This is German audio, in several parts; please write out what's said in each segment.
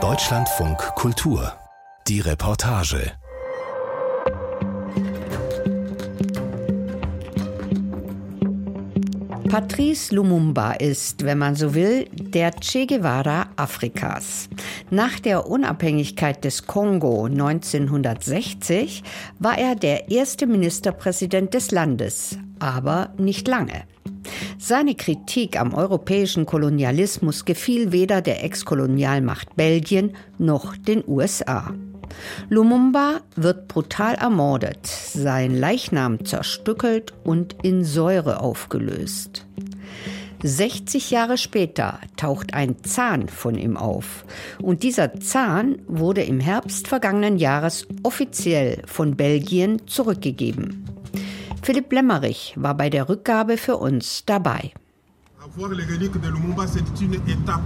Deutschlandfunk Kultur. Die Reportage. Patrice Lumumba ist, wenn man so will, der Che Guevara Afrikas. Nach der Unabhängigkeit des Kongo 1960 war er der erste Ministerpräsident des Landes, aber nicht lange. Seine Kritik am europäischen Kolonialismus gefiel weder der Ex-Kolonialmacht Belgien noch den USA. Lumumba wird brutal ermordet, sein Leichnam zerstückelt und in Säure aufgelöst. 60 Jahre später taucht ein Zahn von ihm auf. Und dieser Zahn wurde im Herbst vergangenen Jahres offiziell von Belgien zurückgegeben. Philipp Lemmerich war bei der Rückgabe für uns dabei. Avoir les reliques de Lumumba, c'est une étape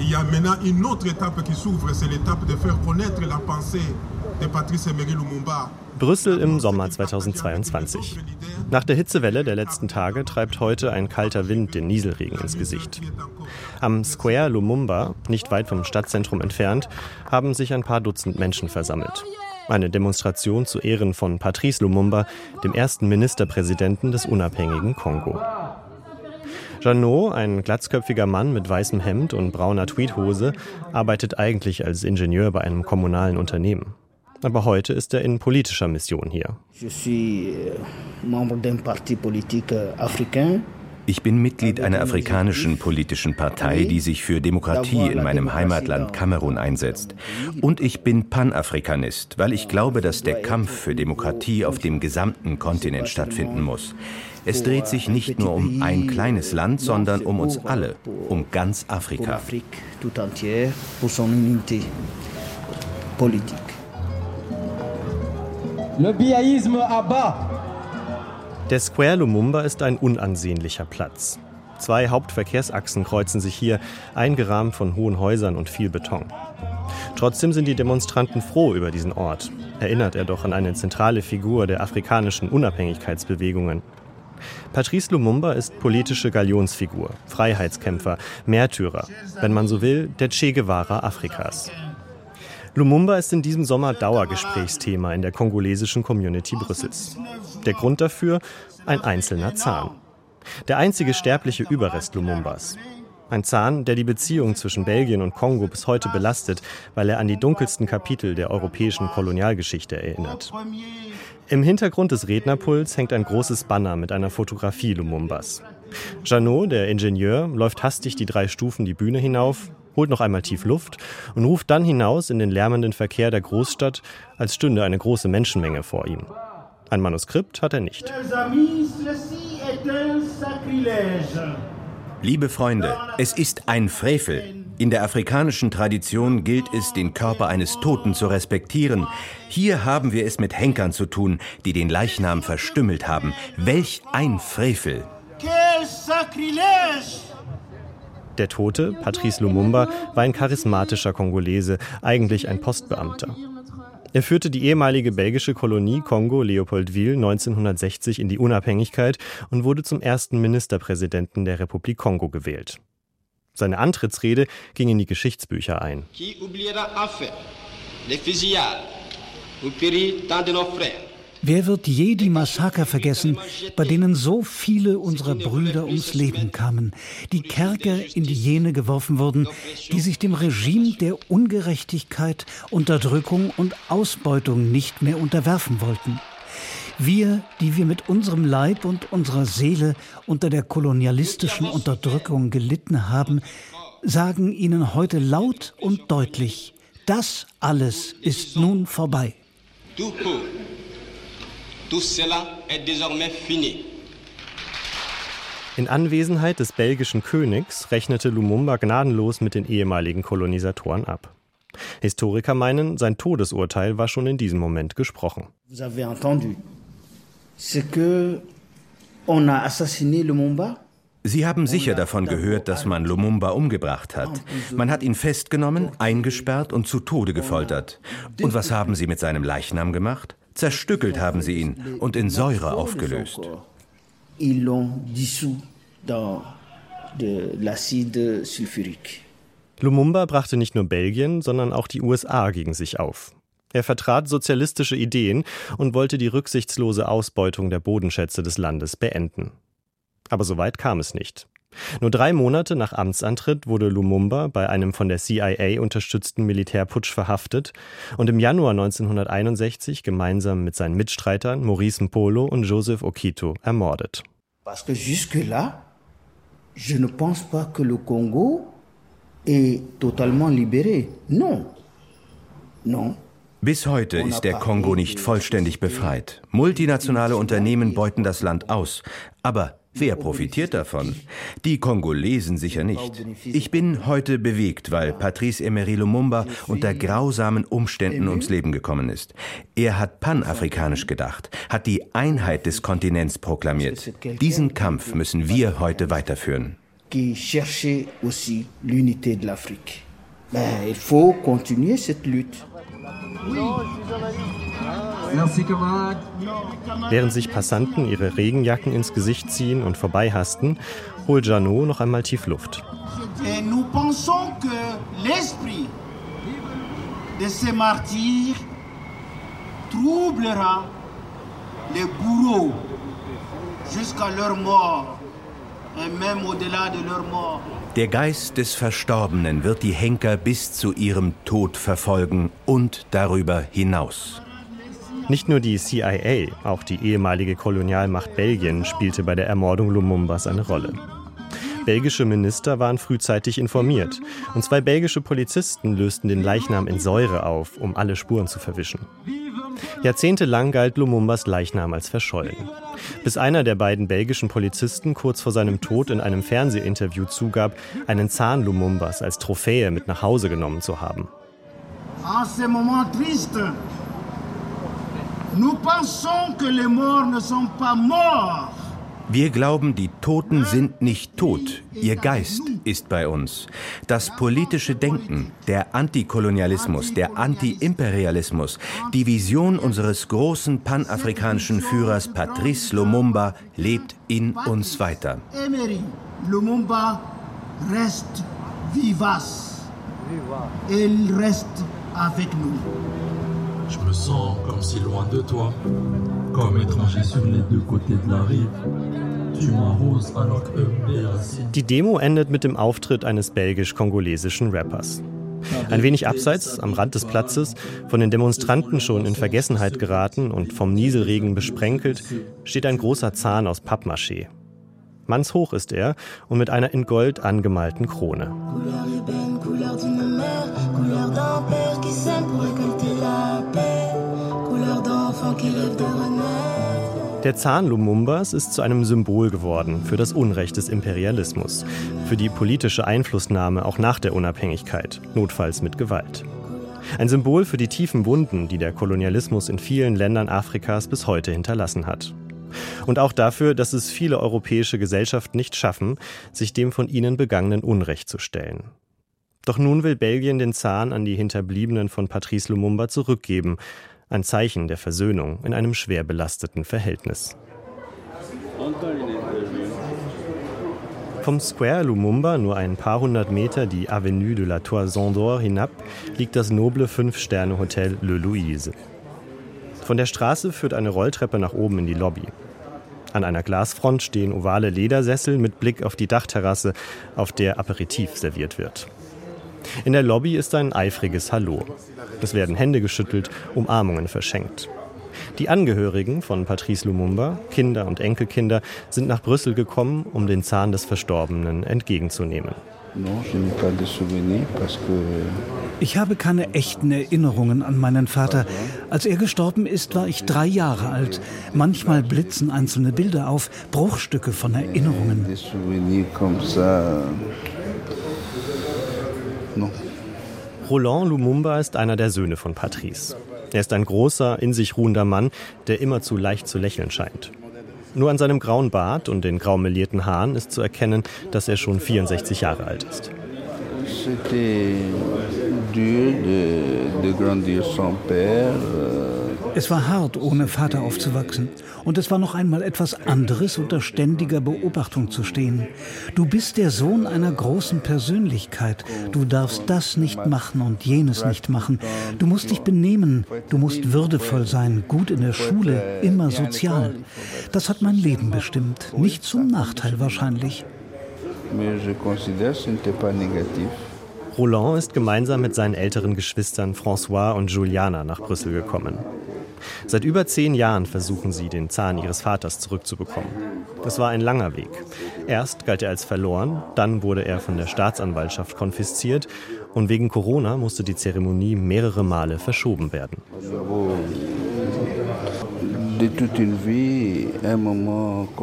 Il y a maintenant une autre étape qui s'ouvre, c'est l'étape de faire connaître la pensée de Patrice Emery Lumumba. Brüssel im Sommer 2022. Nach der Hitzewelle der letzten Tage treibt heute ein kalter Wind den Nieselregen ins Gesicht. Am Square Lumumba, nicht weit vom Stadtzentrum entfernt, haben sich ein paar Dutzend Menschen versammelt. Eine Demonstration zu Ehren von Patrice Lumumba, dem ersten Ministerpräsidenten des unabhängigen Kongo. Janot, ein glatzköpfiger Mann mit weißem Hemd und brauner Tweedhose, arbeitet eigentlich als Ingenieur bei einem kommunalen Unternehmen. Aber heute ist er in politischer Mission hier. Je suis euh, membre d'un ich bin Mitglied einer afrikanischen politischen Partei, die sich für Demokratie in meinem Heimatland Kamerun einsetzt. Und ich bin Panafrikanist, weil ich glaube, dass der Kampf für Demokratie auf dem gesamten Kontinent stattfinden muss. Es dreht sich nicht nur um ein kleines Land, sondern um uns alle, um ganz Afrika. Le biaïsme abat der Square Lumumba ist ein unansehnlicher Platz. Zwei Hauptverkehrsachsen kreuzen sich hier, eingerahmt von hohen Häusern und viel Beton. Trotzdem sind die Demonstranten froh über diesen Ort. Erinnert er doch an eine zentrale Figur der afrikanischen Unabhängigkeitsbewegungen. Patrice Lumumba ist politische Galionsfigur, Freiheitskämpfer, Märtyrer, wenn man so will, der Che Guevara Afrikas. Lumumba ist in diesem Sommer Dauergesprächsthema in der kongolesischen Community Brüssels. Der Grund dafür ein einzelner Zahn. Der einzige sterbliche Überrest Lumumbas. Ein Zahn, der die Beziehung zwischen Belgien und Kongo bis heute belastet, weil er an die dunkelsten Kapitel der europäischen Kolonialgeschichte erinnert. Im Hintergrund des Rednerpuls hängt ein großes Banner mit einer Fotografie Lumumbas. Janot, der Ingenieur, läuft hastig die drei Stufen die Bühne hinauf, holt noch einmal tief Luft und ruft dann hinaus in den lärmenden Verkehr der Großstadt, als stünde eine große Menschenmenge vor ihm. Ein Manuskript hat er nicht. Liebe Freunde, es ist ein Frevel. In der afrikanischen Tradition gilt es, den Körper eines Toten zu respektieren. Hier haben wir es mit Henkern zu tun, die den Leichnam verstümmelt haben. Welch ein Frevel! Der Tote, Patrice Lumumba, war ein charismatischer Kongolese, eigentlich ein Postbeamter. Er führte die ehemalige belgische Kolonie Kongo Leopoldville 1960 in die Unabhängigkeit und wurde zum ersten Ministerpräsidenten der Republik Kongo gewählt. Seine Antrittsrede ging in die Geschichtsbücher ein. Qui Wer wird je die Massaker vergessen, bei denen so viele unserer Brüder ums Leben kamen, die Kerker in die Jene geworfen wurden, die sich dem Regime der Ungerechtigkeit, Unterdrückung und Ausbeutung nicht mehr unterwerfen wollten? Wir, die wir mit unserem Leib und unserer Seele unter der kolonialistischen Unterdrückung gelitten haben, sagen ihnen heute laut und deutlich, das alles ist nun vorbei. Tout cela est désormais fini. In Anwesenheit des belgischen Königs rechnete Lumumba gnadenlos mit den ehemaligen Kolonisatoren ab. Historiker meinen, sein Todesurteil war schon in diesem Moment gesprochen. Vous avez entendu. C'est que on a assassiné Lumumba? Sie haben sicher davon gehört, dass man Lumumba umgebracht hat. Man hat ihn festgenommen, eingesperrt und zu Tode gefoltert. Und was haben Sie mit seinem Leichnam gemacht? Zerstückelt haben sie ihn und in Säure aufgelöst. de l'acide sulfurique. Lumumba brachte nicht nur Belgien, sondern auch die USA gegen sich auf. Er vertrat sozialistische Ideen und wollte die rücksichtslose Ausbeutung der Bodenschätze des Landes beenden. Aber so weit kam es nicht. Nur drei Monate nach Amtsantritt wurde Lumumba bei einem von der CIA unterstützten Militärputsch verhaftet und im Januar 1961 gemeinsam mit seinen Mitstreitern Maurice Mpolo und Joseph Okito ermordet. Parce que jusque-là, je ne pense pas que le Congo est totalement libéré. Non. Non. Bis heute ist der Kongo nicht vollständig befreit. Multinationale Unternehmen beuten das Land aus. Aber wer profitiert davon? Die Kongolesen sicher nicht. Ich bin heute bewegt, weil Patrice Emery Lumumba unter grausamen Umständen ums Leben gekommen ist. Er hat panafrikanisch gedacht, hat die Einheit des Kontinents proklamiert. Diesen Kampf müssen wir heute weiterführen. Il faut continuer cette lutte. Während sich Passanten ihre Regenjacken ins Gesicht ziehen und vorbeihasten, holt Janot noch einmal tief Luft. nous pensons que l'esprit de ces martyrs troublera les bourreaux jusqu'à leur mort et même au-delà de leur mort. Der Geist des Verstorbenen wird die Henker bis zu ihrem Tod verfolgen und darüber hinaus. Nicht nur die CIA, auch die ehemalige Kolonialmacht Belgien spielte bei der Ermordung Lumumbas eine Rolle. Belgische Minister waren frühzeitig informiert und zwei belgische Polizisten lösten den Leichnam in Säure auf, um alle Spuren zu verwischen. Jahrzehntelang galt Lumumbas Leichnam als verschollen. Bis einer der beiden belgischen Polizisten kurz vor seinem Tod in einem Fernsehinterview zugab, einen Zahn Lumumbas als Trophäe mit nach Hause genommen zu haben. Triste, nous pensons que les morts ne sont pas morts. Wir glauben, die Toten sind nicht tot, ihr Geist ist bei uns. Das politische Denken, der Antikolonialismus, der Antiimperialismus, die Vision unseres großen panafrikanischen Führers Patrice Lumumba lebt in uns weiter. Emery Lumumba reste vivace. Il reste avec nous. Je me sens comme si loin de toi, comme étranger sur les deux côtés de la rive. Die Demo endet mit dem Auftritt eines belgisch-kongolesischen Rappers. Ein wenig abseits, am Rand des Platzes, von den Demonstranten schon in Vergessenheit geraten und vom Nieselregen besprenkelt, steht ein großer Zahn aus Pappmaché. Mannshoch ist er und mit einer in Gold angemalten Krone. Der Zahn Lumumbas ist zu einem Symbol geworden für das Unrecht des Imperialismus, für die politische Einflussnahme auch nach der Unabhängigkeit, notfalls mit Gewalt. Ein Symbol für die tiefen Wunden, die der Kolonialismus in vielen Ländern Afrikas bis heute hinterlassen hat. Und auch dafür, dass es viele europäische Gesellschaften nicht schaffen, sich dem von ihnen begangenen Unrecht zu stellen. Doch nun will Belgien den Zahn an die Hinterbliebenen von Patrice Lumumba zurückgeben, ein Zeichen der Versöhnung in einem schwer belasteten Verhältnis. Vom Square Lumumba, nur ein paar hundert Meter die Avenue de la Toison d'Or hinab, liegt das noble Fünf-Sterne-Hotel Le Louise. Von der Straße führt eine Rolltreppe nach oben in die Lobby. An einer Glasfront stehen ovale Ledersessel mit Blick auf die Dachterrasse, auf der Aperitif serviert wird. In der Lobby ist ein eifriges Hallo. Es werden Hände geschüttelt, Umarmungen verschenkt. Die Angehörigen von Patrice Lumumba, Kinder und Enkelkinder, sind nach Brüssel gekommen, um den Zahn des Verstorbenen entgegenzunehmen. Ich habe keine echten Erinnerungen an meinen Vater. Als er gestorben ist, war ich drei Jahre alt. Manchmal blitzen einzelne Bilder auf, Bruchstücke von Erinnerungen. Roland Lumumba ist einer der Söhne von Patrice. Er ist ein großer, in sich ruhender Mann, der immerzu leicht zu lächeln scheint. Nur an seinem grauen Bart und den grau melierten Haaren ist zu erkennen, dass er schon 64 Jahre alt ist. C'était dur de, de grandir sans père. Euh, Es war hart, ohne Vater aufzuwachsen. Und es war noch einmal etwas anderes, unter ständiger Beobachtung zu stehen. Du bist der Sohn einer großen Persönlichkeit. Du darfst das nicht machen und jenes nicht machen. Du musst dich benehmen. Du musst würdevoll sein, gut in der Schule, immer sozial. Das hat mein Leben bestimmt. Nicht zum Nachteil wahrscheinlich. Roland ist gemeinsam mit seinen älteren Geschwistern François und Juliana nach Brüssel gekommen. Seit über zehn Jahren versuchen sie, den Zahn ihres Vaters zurückzubekommen. Das war ein langer Weg. Erst galt er als verloren, dann wurde er von der Staatsanwaltschaft konfisziert und wegen Corona musste die Zeremonie mehrere Male verschoben werden.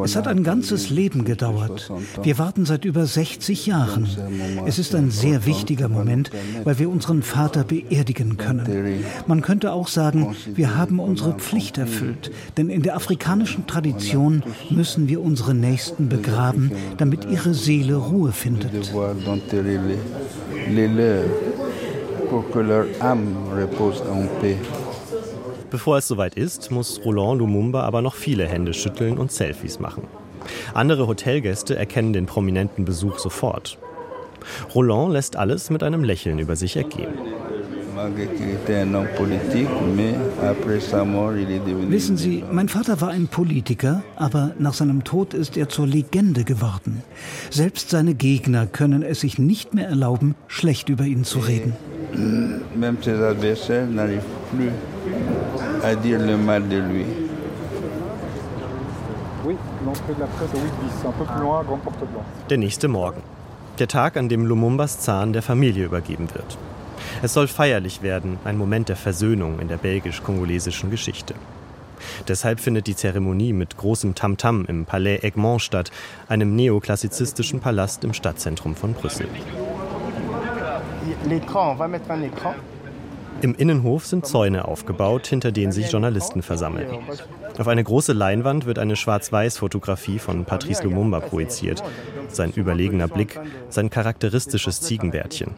Es hat ein ganzes Leben gedauert. Wir warten seit über 60 Jahren. Es ist ein sehr wichtiger Moment, weil wir unseren Vater beerdigen können. Man könnte auch sagen, wir haben unsere Pflicht erfüllt, denn in der afrikanischen Tradition müssen wir unsere Nächsten begraben, damit ihre Seele Ruhe findet. Pour que leur âme repose en paix. Bevor es soweit ist, muss Roland Lumumba aber noch viele Hände schütteln und Selfies machen. Andere Hotelgäste erkennen den prominenten Besuch sofort. Roland lässt alles mit einem Lächeln über sich ergehen. Wissen Sie, mein Vater war ein Politiker, aber nach seinem Tod ist er zur Legende geworden. Selbst seine Gegner können es sich nicht mehr erlauben, schlecht über ihn zu reden. Même ses adversaires n'arrivent plus à dire le mal de lui. Der nächste Morgen. Der Tag, an dem Lumumbas Zahn der Familie übergeben wird. Es soll feierlich werden, ein Moment der Versöhnung in der belgisch-kongolesischen Geschichte. Deshalb findet die Zeremonie mit großem Tamtam -Tam im Palais Egmont statt, einem neoklassizistischen Palast im Stadtzentrum von Brüssel. Im Innenhof sind Zäune aufgebaut, hinter denen sich Journalisten versammeln. Auf eine große Leinwand wird eine Schwarz-Weiß-Fotografie von Patrice Lumumba projiziert. Sein überlegener Blick, sein charakteristisches Ziegenbärtchen.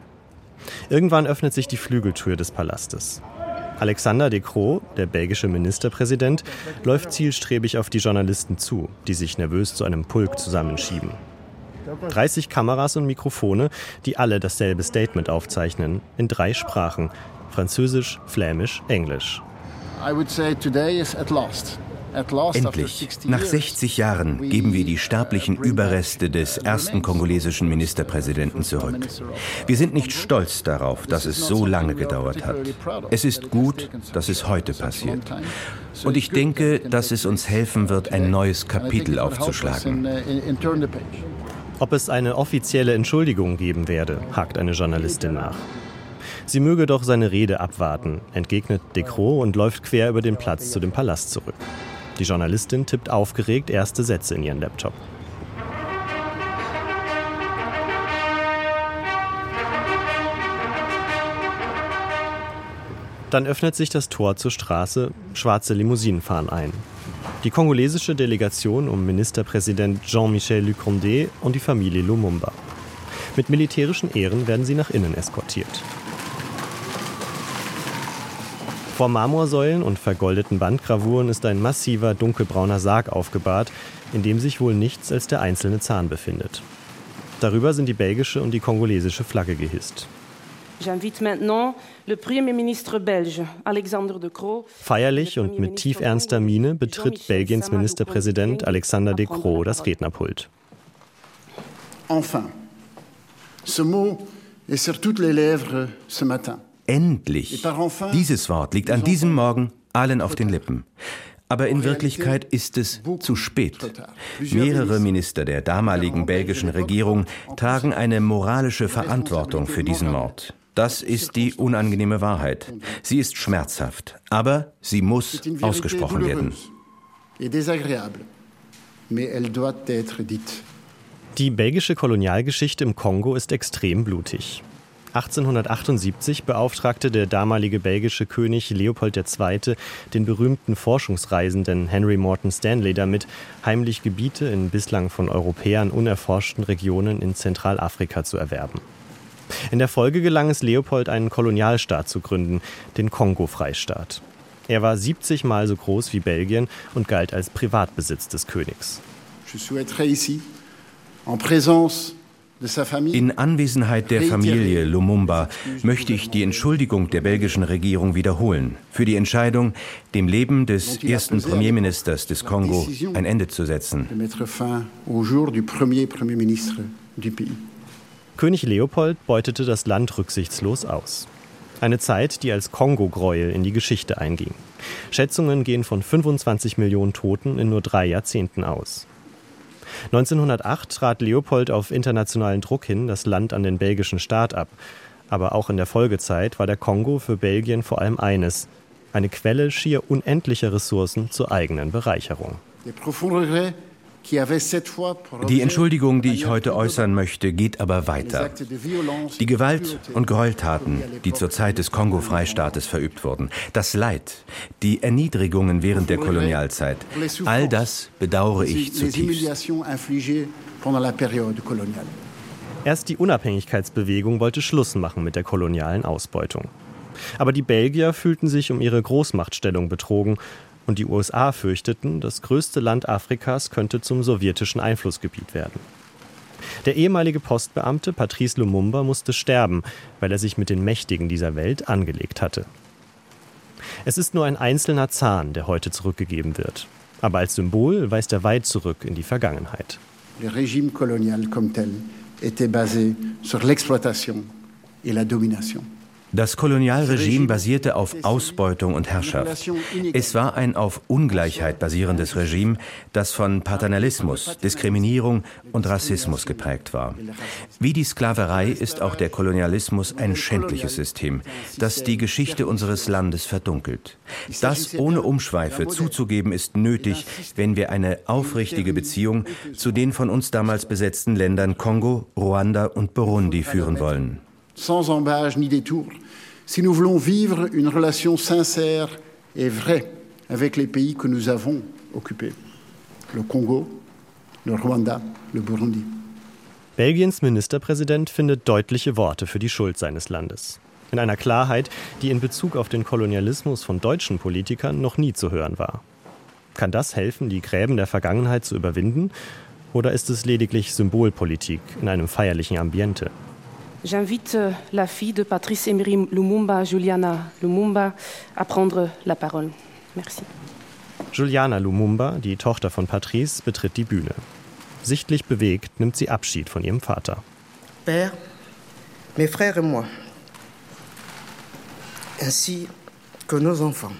Irgendwann öffnet sich die Flügeltür des Palastes. Alexander De Croo, der belgische Ministerpräsident, läuft zielstrebig auf die Journalisten zu, die sich nervös zu einem Pulk zusammenschieben. 30 Kameras und Mikrofone, die alle dasselbe Statement aufzeichnen, in drei Sprachen, Französisch, Flämisch, Englisch. Endlich, nach 60 Jahren, geben wir die sterblichen Überreste des ersten kongolesischen Ministerpräsidenten zurück. Wir sind nicht stolz darauf, dass es so lange gedauert hat. Es ist gut, dass es heute passiert. Und ich denke, dass es uns helfen wird, ein neues Kapitel aufzuschlagen. Ob es eine offizielle Entschuldigung geben werde, hakt eine Journalistin nach. Sie möge doch seine Rede abwarten, entgegnet Decro und läuft quer über den Platz zu dem Palast zurück. Die Journalistin tippt aufgeregt erste Sätze in ihren Laptop. Dann öffnet sich das Tor zur Straße, schwarze Limousinen fahren ein. Die kongolesische Delegation um Ministerpräsident Jean-Michel Lucondé und die Familie Lumumba. Mit militärischen Ehren werden sie nach innen eskortiert. Vor Marmorsäulen und vergoldeten Wandgravuren ist ein massiver dunkelbrauner Sarg aufgebahrt, in dem sich wohl nichts als der einzelne Zahn befindet. Darüber sind die belgische und die kongolesische Flagge gehisst. Feierlich und mit tiefernster Miene betritt Belgiens Ministerpräsident Alexander De Croo das Rednerpult. Enfin, ce mot est sur toutes les lèvres ce matin. Endlich! Dieses Wort liegt an diesem Morgen allen auf den Lippen. Aber in Wirklichkeit ist es zu spät. Mehrere Minister der damaligen belgischen Regierung tragen eine moralische Verantwortung für diesen Mord. Das ist die unangenehme Wahrheit. Sie ist schmerzhaft, aber sie muss ausgesprochen werden. Die belgische Kolonialgeschichte im Kongo ist extrem blutig. 1878 beauftragte der damalige belgische König Leopold II. den berühmten Forschungsreisenden Henry Morton Stanley damit, heimlich Gebiete in bislang von Europäern unerforschten Regionen in Zentralafrika zu erwerben. In der Folge gelang es Leopold, einen Kolonialstaat zu gründen, den Kongo-Freistaat. Er war 70 Mal so groß wie Belgien und galt als Privatbesitz des Königs. Je souhaiterais ici, en présence in Anwesenheit der Familie Lumumba möchte ich die Entschuldigung der belgischen Regierung wiederholen für die Entscheidung, dem Leben des ersten Premierministers des Kongo ein Ende zu setzen. König Leopold beutete das Land rücksichtslos aus. Eine Zeit, die als Kongo-Gräuel in die Geschichte einging. Schätzungen gehen von 25 Millionen Toten in nur drei Jahrzehnten aus. 1908 trat Leopold auf internationalen Druck hin das Land an den belgischen Staat ab. Aber auch in der Folgezeit war der Kongo für Belgien vor allem eines, eine Quelle schier unendlicher Ressourcen zur eigenen Bereicherung. Die Entschuldigung, die ich heute äußern möchte, geht aber weiter. Die Gewalt und Gräueltaten, die zur Zeit des Kongo-Freistaates verübt wurden, das Leid, die Erniedrigungen während der Kolonialzeit, all das bedauere ich zutiefst. Erst die Unabhängigkeitsbewegung wollte Schluss machen mit der kolonialen Ausbeutung. Aber die Belgier fühlten sich um ihre Großmachtstellung betrogen und die USA fürchteten, das größte Land Afrikas könnte zum sowjetischen Einflussgebiet werden. Der ehemalige Postbeamte Patrice Lumumba musste sterben, weil er sich mit den Mächtigen dieser Welt angelegt hatte. Es ist nur ein einzelner Zahn, der heute zurückgegeben wird. Aber als Symbol weist er weit zurück in die Vergangenheit. Le régime colonial comme tel était basé sur l'exploitation et la domination. Das Kolonialregime basierte auf Ausbeutung und Herrschaft. Es war ein auf Ungleichheit basierendes Regime, das von Paternalismus, Diskriminierung und Rassismus geprägt war. Wie die Sklaverei ist auch der Kolonialismus ein schändliches System, das die Geschichte unseres Landes verdunkelt. Das ohne Umschweife zuzugeben ist nötig, wenn wir eine aufrichtige Beziehung zu den von uns damals besetzten Ländern Kongo, Ruanda und Burundi führen wollen. Sans embâge ni détour si nous voulons vivre une relation sincère et vraie avec les pays que nous avons occupés, le Congo, le Rwanda, le Burundi. Belgiens Ministerpräsident findet deutliche Worte für die Schuld seines Landes. In einer Klarheit, die in Bezug auf den Kolonialismus von deutschen Politikern noch nie zu hören war. Kann das helfen, die Gräben der Vergangenheit zu überwinden? Oder ist es lediglich Symbolpolitik in einem feierlichen Ambiente? J'invite euh, la fille de Patrice Emery Lumumba, Juliana Lumumba, à prendre la parole. Merci. Juliana Lumumba, die Tochter von Patrice, betritt die Bühne. Sichtlich bewegt nimmt sie Abschied von ihrem Vater. Père, mes frères et moi, ainsi que nos enfants.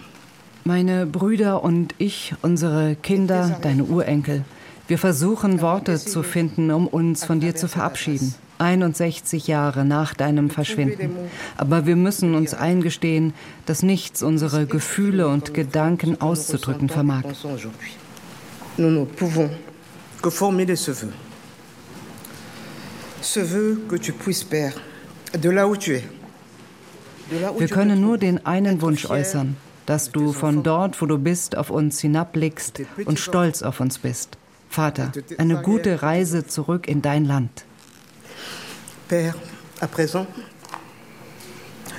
Meine Brüder und ich, unsere Kinder, deine Urenkel. Wir versuchen Worte zu finden, um uns von dir zu verabschieden. 61 Jahre nach deinem Verschwinden. Aber wir müssen uns eingestehen, dass nichts unsere Gefühle und Gedanken auszudrücken vermag. Nous ne pouvons que formuler ce vœu. Ce vœu que tu puisses, Père, de là où tu es. Wir können nur den einen Wunsch äußern, dass du von dort, wo du bist, auf uns hinabblickst und stolz auf uns bist. Vater, eine gute Reise zurück in dein Land. Père, à présent,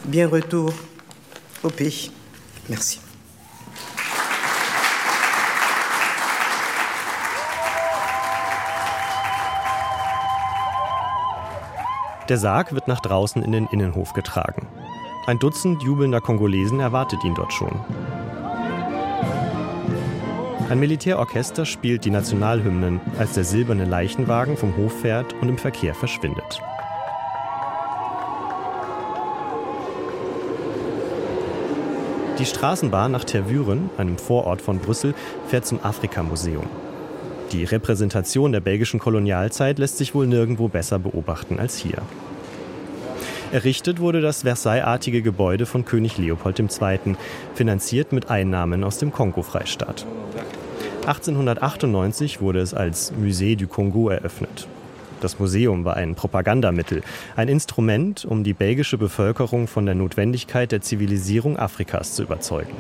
bien retour au pays. Merci. Der Sarg wird nach draußen in den Innenhof getragen. Ein Dutzend jubelnder Kongolesen erwartet ihn dort schon. Ein Militärorchester spielt die Nationalhymnen, als der silberne Leichenwagen vom Hof fährt und im Verkehr verschwindet. Die Straßenbahn nach Tervuren, einem Vorort von Brüssel, fährt zum Afrika-Museum. Die Repräsentation der belgischen Kolonialzeit lässt sich wohl nirgendwo besser beobachten als hier. Errichtet wurde das Versailles-artige Gebäude von König Leopold II., finanziert mit Einnahmen aus dem Kongo-Freistaat. 1898 wurde es als Musée du Congo eröffnet. Das Museum war ein Propagandamittel, ein Instrument, um die belgische Bevölkerung von der Notwendigkeit der Zivilisierung Afrikas zu überzeugen.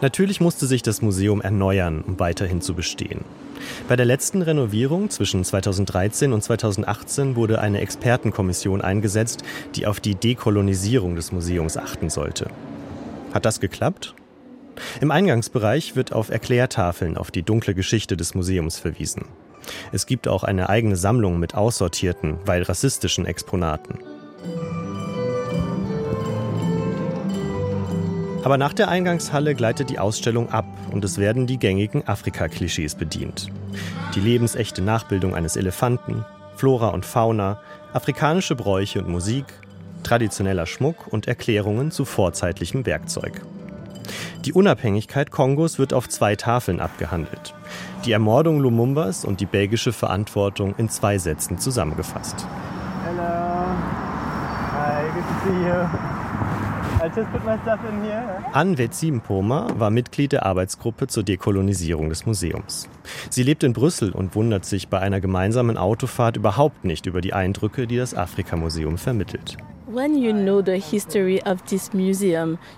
Natürlich musste sich das Museum erneuern, um weiterhin zu bestehen. Bei der letzten Renovierung zwischen 2013 und 2018 wurde eine Expertenkommission eingesetzt, die auf die Dekolonisierung des Museums achten sollte. Hat das geklappt? Im Eingangsbereich wird auf Erklärtafeln auf die dunkle Geschichte des Museums verwiesen. Es gibt auch eine eigene Sammlung mit aussortierten, weil rassistischen Exponaten. Aber nach der Eingangshalle gleitet die Ausstellung ab und es werden die gängigen Afrika-Klischees bedient. Die lebensechte Nachbildung eines Elefanten, Flora und Fauna, afrikanische Bräuche und Musik, traditioneller Schmuck und Erklärungen zu vorzeitlichem Werkzeug. Die Unabhängigkeit Kongos wird auf zwei Tafeln abgehandelt. Die Ermordung Lumumbas und die belgische Verantwortung in zwei Sätzen zusammengefasst. Hello. Hi, good to see you. Anne Mpoma war Mitglied der Arbeitsgruppe zur Dekolonisierung des Museums. Sie lebt in Brüssel und wundert sich bei einer gemeinsamen Autofahrt überhaupt nicht über die Eindrücke, die das Afrika-Museum vermittelt.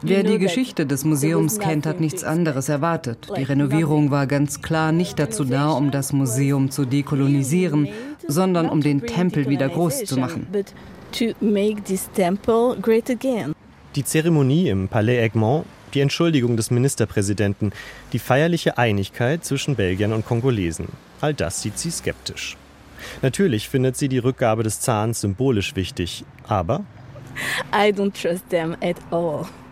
Wer die Geschichte des Museums kennt, hat nichts anderes erwartet. Die Renovierung war ganz klar nicht dazu da, um das Museum zu dekolonisieren, sondern um den Tempel wieder groß zu machen. Die Zeremonie im Palais Egmont, die Entschuldigung des Ministerpräsidenten, die feierliche Einigkeit zwischen Belgiern und Kongolesen. All das sieht sie skeptisch. Natürlich findet sie die Rückgabe des Zahns symbolisch wichtig, aber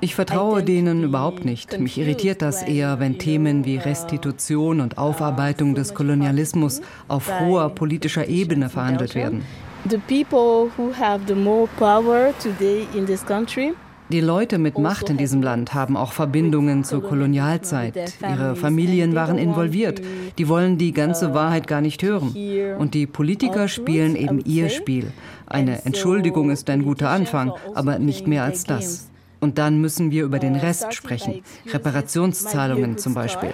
ich vertraue denen überhaupt nicht. Mich irritiert das eher, wenn Themen wie Restitution und Aufarbeitung des Kolonialismus auf hoher politischer Ebene verhandelt werden. The people who have the more power today in this country die Leute mit Macht in diesem Land haben auch Verbindungen zur Kolonialzeit. Ihre Familien waren involviert. Die wollen die ganze Wahrheit gar nicht hören. Und die Politiker spielen eben ihr Spiel. Eine Entschuldigung ist ein guter Anfang, aber nicht mehr als das. Und dann müssen wir über den Rest sprechen. Reparationszahlungen zum Beispiel.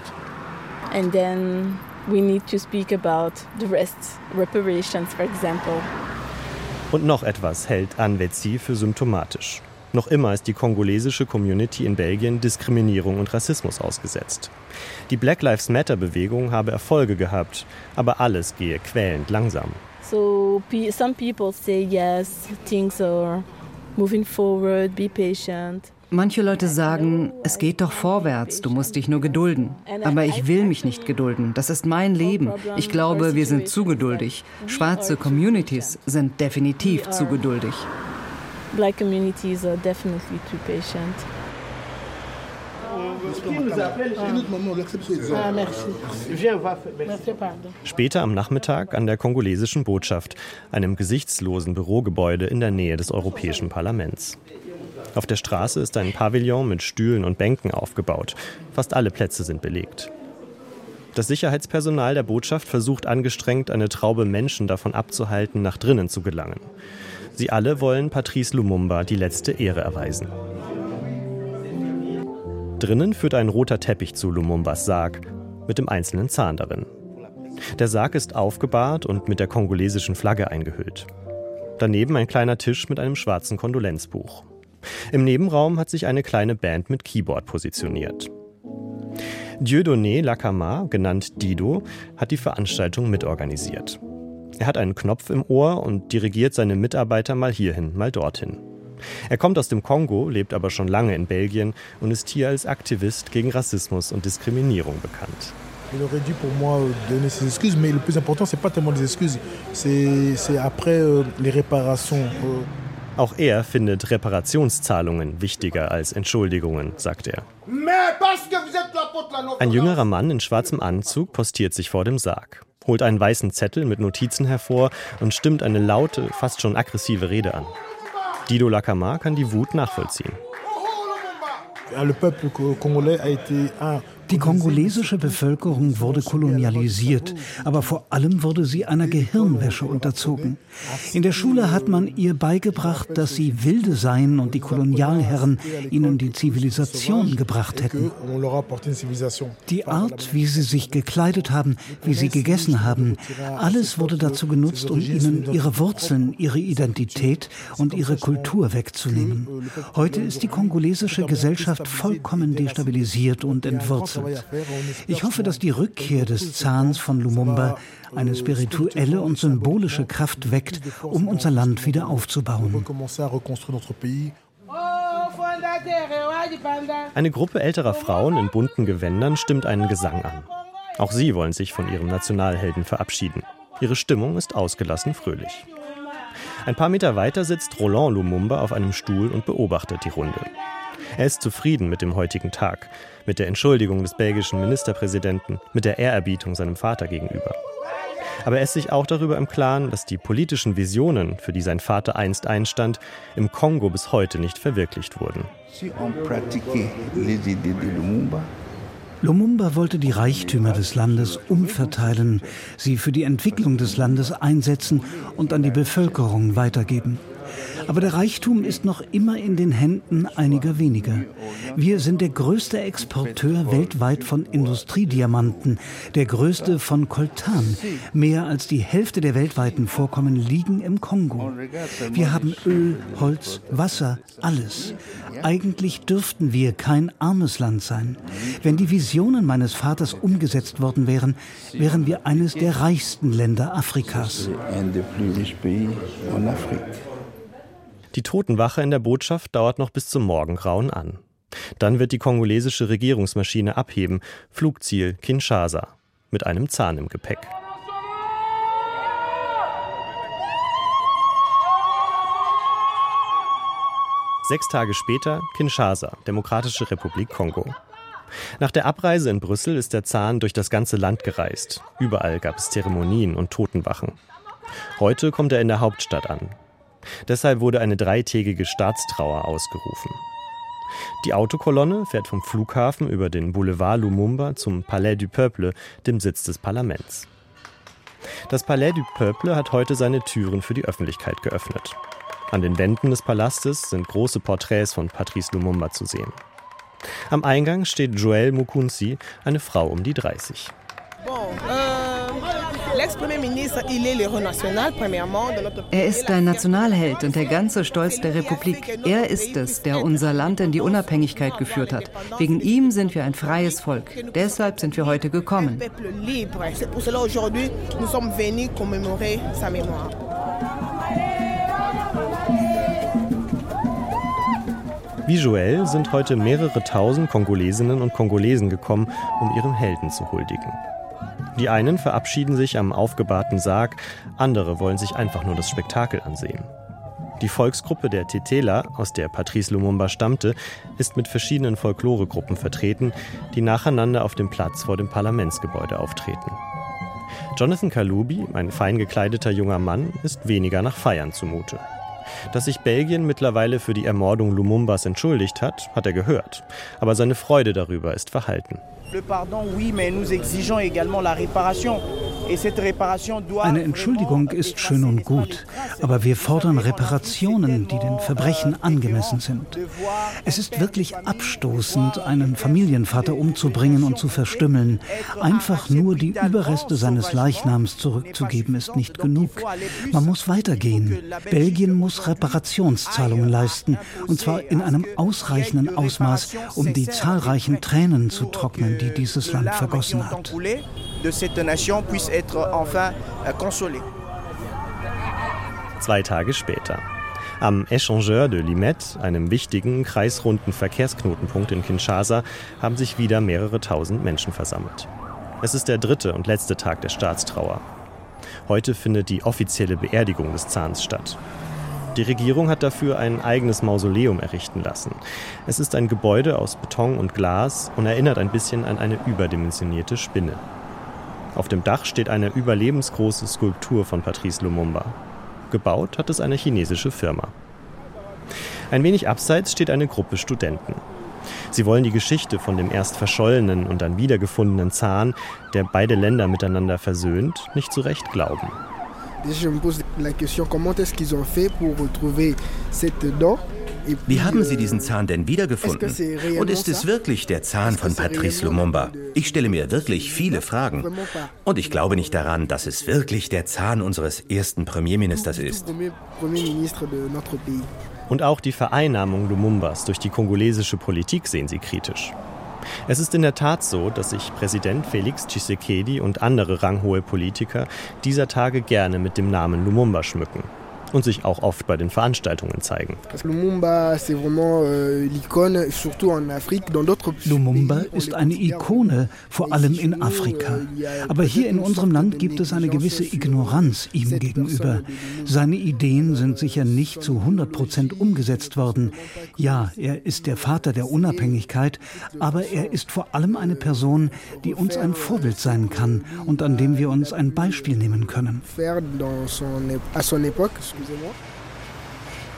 And then we need to speak about the rest, reparations for example. Und noch etwas hält Anvetzi für symptomatisch. Noch immer ist die kongolesische Community in Belgien Diskriminierung und Rassismus ausgesetzt. Die Black Lives Matter-Bewegung habe Erfolge gehabt, aber alles gehe quälend langsam. So some people say yes, things are moving forward, be patient. Manche Leute sagen, es geht doch vorwärts, du musst dich nur gedulden. Aber ich will mich nicht gedulden, das ist mein Leben. Ich glaube, wir sind zu geduldig. Schwarze Communities sind definitiv zu geduldig black communities are definitely too patient. Später am Nachmittag an der kongolesischen Botschaft, einem gesichtslosen Bürogebäude in der Nähe des Europäischen Parlaments. Auf der Straße ist ein Pavillon mit Stühlen und Bänken aufgebaut. Fast alle Plätze sind belegt. Das Sicherheitspersonal der Botschaft versucht angestrengt, eine Traube Menschen davon abzuhalten, nach drinnen zu gelangen. Sie alle wollen Patrice Lumumba die letzte Ehre erweisen. Drinnen führt ein roter Teppich zu Lumumbas Sarg mit dem einzelnen Zahn darin. Der Sarg ist aufgebahrt und mit der kongolesischen Flagge eingehüllt. Daneben ein kleiner Tisch mit einem schwarzen Kondolenzbuch. Im Nebenraum hat sich eine kleine Band mit Keyboard positioniert. Dieudonné Lacama, genannt Dido, hat die Veranstaltung mitorganisiert. Er hat einen Knopf im Ohr und dirigiert seine Mitarbeiter mal hierhin, mal dorthin. Er kommt aus dem Kongo, lebt aber schon lange in Belgien und ist hier als Aktivist gegen Rassismus und Diskriminierung bekannt. Il aurait dû pour moi donner ses excuses, mais le plus important, c'est pas tellement les excuses, c'est après euh. Auch er findet Reparationszahlungen wichtiger als Entschuldigungen, sagt er. Ein jüngerer Mann in schwarzem Anzug postiert sich vor dem Sarg holt einen weißen Zettel mit Notizen hervor und stimmt eine laute, fast schon aggressive Rede an. Dido Lacamar kann die Wut nachvollziehen. Le peuple congolais a été un die kongolesische Bevölkerung wurde kolonialisiert, aber vor allem wurde sie einer Gehirnwäsche unterzogen. In der Schule hat man ihr beigebracht, dass sie Wilde seien und die Kolonialherren ihnen die Zivilisation gebracht hätten. Die Art, wie sie sich gekleidet haben, wie sie gegessen haben, alles wurde dazu genutzt, um ihnen ihre Wurzeln, ihre Identität und ihre Kultur wegzunehmen. Heute ist die kongolesische Gesellschaft vollkommen destabilisiert und entwurzelt gewechselt. Ich hoffe, dass die Rückkehr des Zahns von Lumumba eine spirituelle und symbolische Kraft weckt, um unser Land wieder aufzubauen. Eine Gruppe älterer Frauen in bunten Gewändern stimmt einen Gesang an. Auch sie wollen sich von ihrem Nationalhelden verabschieden. Ihre Stimmung ist ausgelassen fröhlich. Ein paar Meter weiter sitzt Roland Lumumba auf einem Stuhl und beobachtet die Runde. Er ist zufrieden mit dem heutigen Tag, mit der Entschuldigung des belgischen Ministerpräsidenten, mit der Ehrerbietung seinem Vater gegenüber. Aber er ist sich auch darüber im Klaren, dass die politischen Visionen, für die sein Vater einst einstand, im Kongo bis heute nicht verwirklicht wurden. Lumumba wollte die Reichtümer des Landes umverteilen, sie für die Entwicklung des Landes einsetzen und an die Bevölkerung weitergeben. Aber der Reichtum ist noch immer in den Händen einiger weniger. Wir sind der größte Exporteur weltweit von Industriediamanten, der größte von Coltan. Mehr als die Hälfte der weltweiten Vorkommen liegen im Kongo. Wir haben Öl, Holz, Wasser, alles. Eigentlich dürften wir kein armes Land sein. Wenn die Visionen meines Vaters umgesetzt worden wären, wären wir eines der reichsten Länder Afrikas. Die Totenwache in der Botschaft dauert noch bis zum Morgengrauen an. Dann wird die kongolesische Regierungsmaschine abheben, Flugziel Kinshasa, mit einem Zahn im Gepäck. Sechs Tage später Kinshasa, Demokratische Republik Kongo. Nach der Abreise in Brüssel ist der Zahn durch das ganze Land gereist. Überall gab es Zeremonien und Totenwachen. Heute kommt er in der Hauptstadt an, Deshalb wurde eine dreitägige Staatstrauer ausgerufen. Die Autokolonne fährt vom Flughafen über den Boulevard Lumumba zum Palais du Peuple, dem Sitz des Parlaments. Das Palais du Peuple hat heute seine Türen für die Öffentlichkeit geöffnet. An den Wänden des Palastes sind große Porträts von Patrice Lumumba zu sehen. Am Eingang steht Joëlle Mukunzi, eine Frau um die 30. Bon, euh er ist ein Nationalheld und der ganze Stolz der Republik. Er ist es, der unser Land in die Unabhängigkeit geführt hat. Wegen ihm sind wir ein freies Volk. Deshalb sind wir heute gekommen. Visuell sind heute mehrere tausend Kongolesinnen und Kongolesen gekommen, um ihrem Helden zu huldigen. Die einen verabschieden sich am aufgebahrten Sarg, andere wollen sich einfach nur das Spektakel ansehen. Die Volksgruppe der Tetela, aus der Patrice Lumumba stammte, ist mit verschiedenen Folkloregruppen vertreten, die nacheinander auf dem Platz vor dem Parlamentsgebäude auftreten. Jonathan Kalubi, ein fein gekleideter junger Mann, ist weniger nach Feiern zumute. Dass sich Belgien mittlerweile für die Ermordung Lumumbas entschuldigt hat, hat er gehört. Aber seine Freude darüber ist verhalten. Eine Entschuldigung ist schön und gut, aber wir fordern Reparationen, die den Verbrechen angemessen sind. Es ist wirklich abstoßend, einen Familienvater umzubringen und zu verstümmeln. Einfach nur die Überreste seines Leichnams zurückzugeben, ist nicht genug. Man muss weitergehen. Belgien muss Reparationszahlungen leisten, und zwar in einem ausreichenden Ausmaß, um die zahlreichen Tränen zu trocknen, die dieses Land vergossen hat euh. Zwei Tage später. Am Échangeur de Limette, einem wichtigen kreisrunden Verkehrsknotenpunkt in Kinshasa, haben sich wieder mehrere tausend Menschen versammelt. Es ist der dritte und letzte Tag der Staatstrauer. Heute findet die offizielle Beerdigung des Zahns statt. Die Regierung hat dafür ein eigenes Mausoleum errichten lassen. Es ist ein Gebäude aus Beton und Glas und erinnert ein bisschen an eine überdimensionierte Spinne. Auf dem Dach steht eine überlebensgroße Skulptur von Patrice Lumumba. Gebaut hat es eine chinesische Firma. Ein wenig abseits steht eine Gruppe Studenten. Sie wollen die Geschichte von dem erst verschollenen und dann wiedergefundenen Zahn, der beide Länder miteinander versöhnt, nicht zu Recht glauben. Je me pose la question, comment est-ce qu'ils ont fait pour retrouver cette dent wie haben Sie diesen Zahn denn wiedergefunden? Und ist es wirklich der Zahn von Patrice Lumumba? Ich stelle mir wirklich viele Fragen. Und ich glaube nicht daran, dass es wirklich der Zahn unseres ersten Premierministers ist. Und auch die Vereinnahmung Lumumbas durch die kongolesische Politik sehen sie kritisch. Es ist in der Tat so, dass sich Präsident Felix Tshisekedi und andere ranghohe Politiker dieser Tage gerne mit dem Namen Lumumba schmücken. Und sich auch oft bei den Veranstaltungen zeigen. Lumumba ist eine Ikone, vor allem in Afrika. Aber hier in unserem Land gibt es eine gewisse Ignoranz ihm gegenüber. Seine Ideen sind sicher nicht zu 100 Prozent umgesetzt worden. Ja, er ist der Vater der Unabhängigkeit, aber er ist vor allem eine Person, die uns ein Vorbild sein kann und an dem wir uns ein Beispiel nehmen können.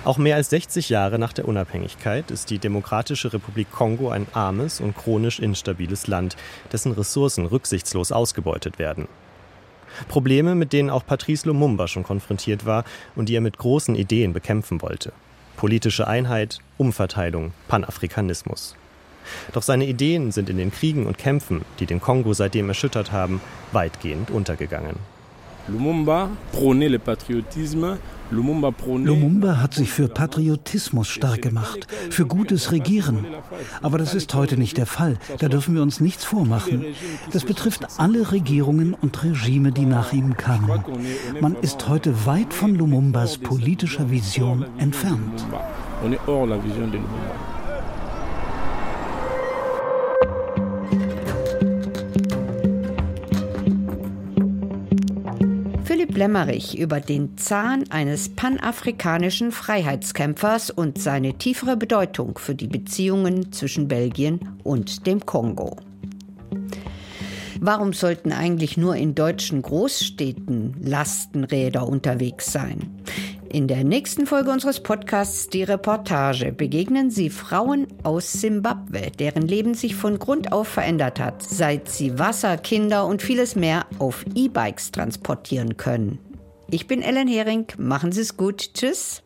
Auch mehr als 60 Jahre nach der Unabhängigkeit ist die Demokratische Republik Kongo ein armes und chronisch instabiles Land, dessen Ressourcen rücksichtslos ausgebeutet werden. Probleme, mit denen auch Patrice Lumumba schon konfrontiert war und die er mit großen Ideen bekämpfen wollte. Politische Einheit, Umverteilung, Panafrikanismus. Doch seine Ideen sind in den Kriegen und Kämpfen, die den Kongo seitdem erschüttert haben, weitgehend untergegangen. Lumumba prônait le patriotisme Lumumba hat sich für Patriotismus stark gemacht, für gutes Regieren. Aber das ist heute nicht der Fall. Da dürfen wir uns nichts vormachen. Das betrifft alle Regierungen und Regime, die nach ihm kamen. Man ist heute weit von Lumumbas politischer Vision entfernt. Blemmerich über den Zahn eines panafrikanischen Freiheitskämpfers und seine tiefere Bedeutung für die Beziehungen zwischen Belgien und dem Kongo. Warum sollten eigentlich nur in deutschen Großstädten Lastenräder unterwegs sein? In der nächsten Folge unseres Podcasts Die Reportage begegnen Sie Frauen aus Simbabwe, deren Leben sich von Grund auf verändert hat, seit sie Wasser, Kinder und vieles mehr auf E-Bikes transportieren können. Ich bin Ellen Hering, machen Sie es gut, tschüss.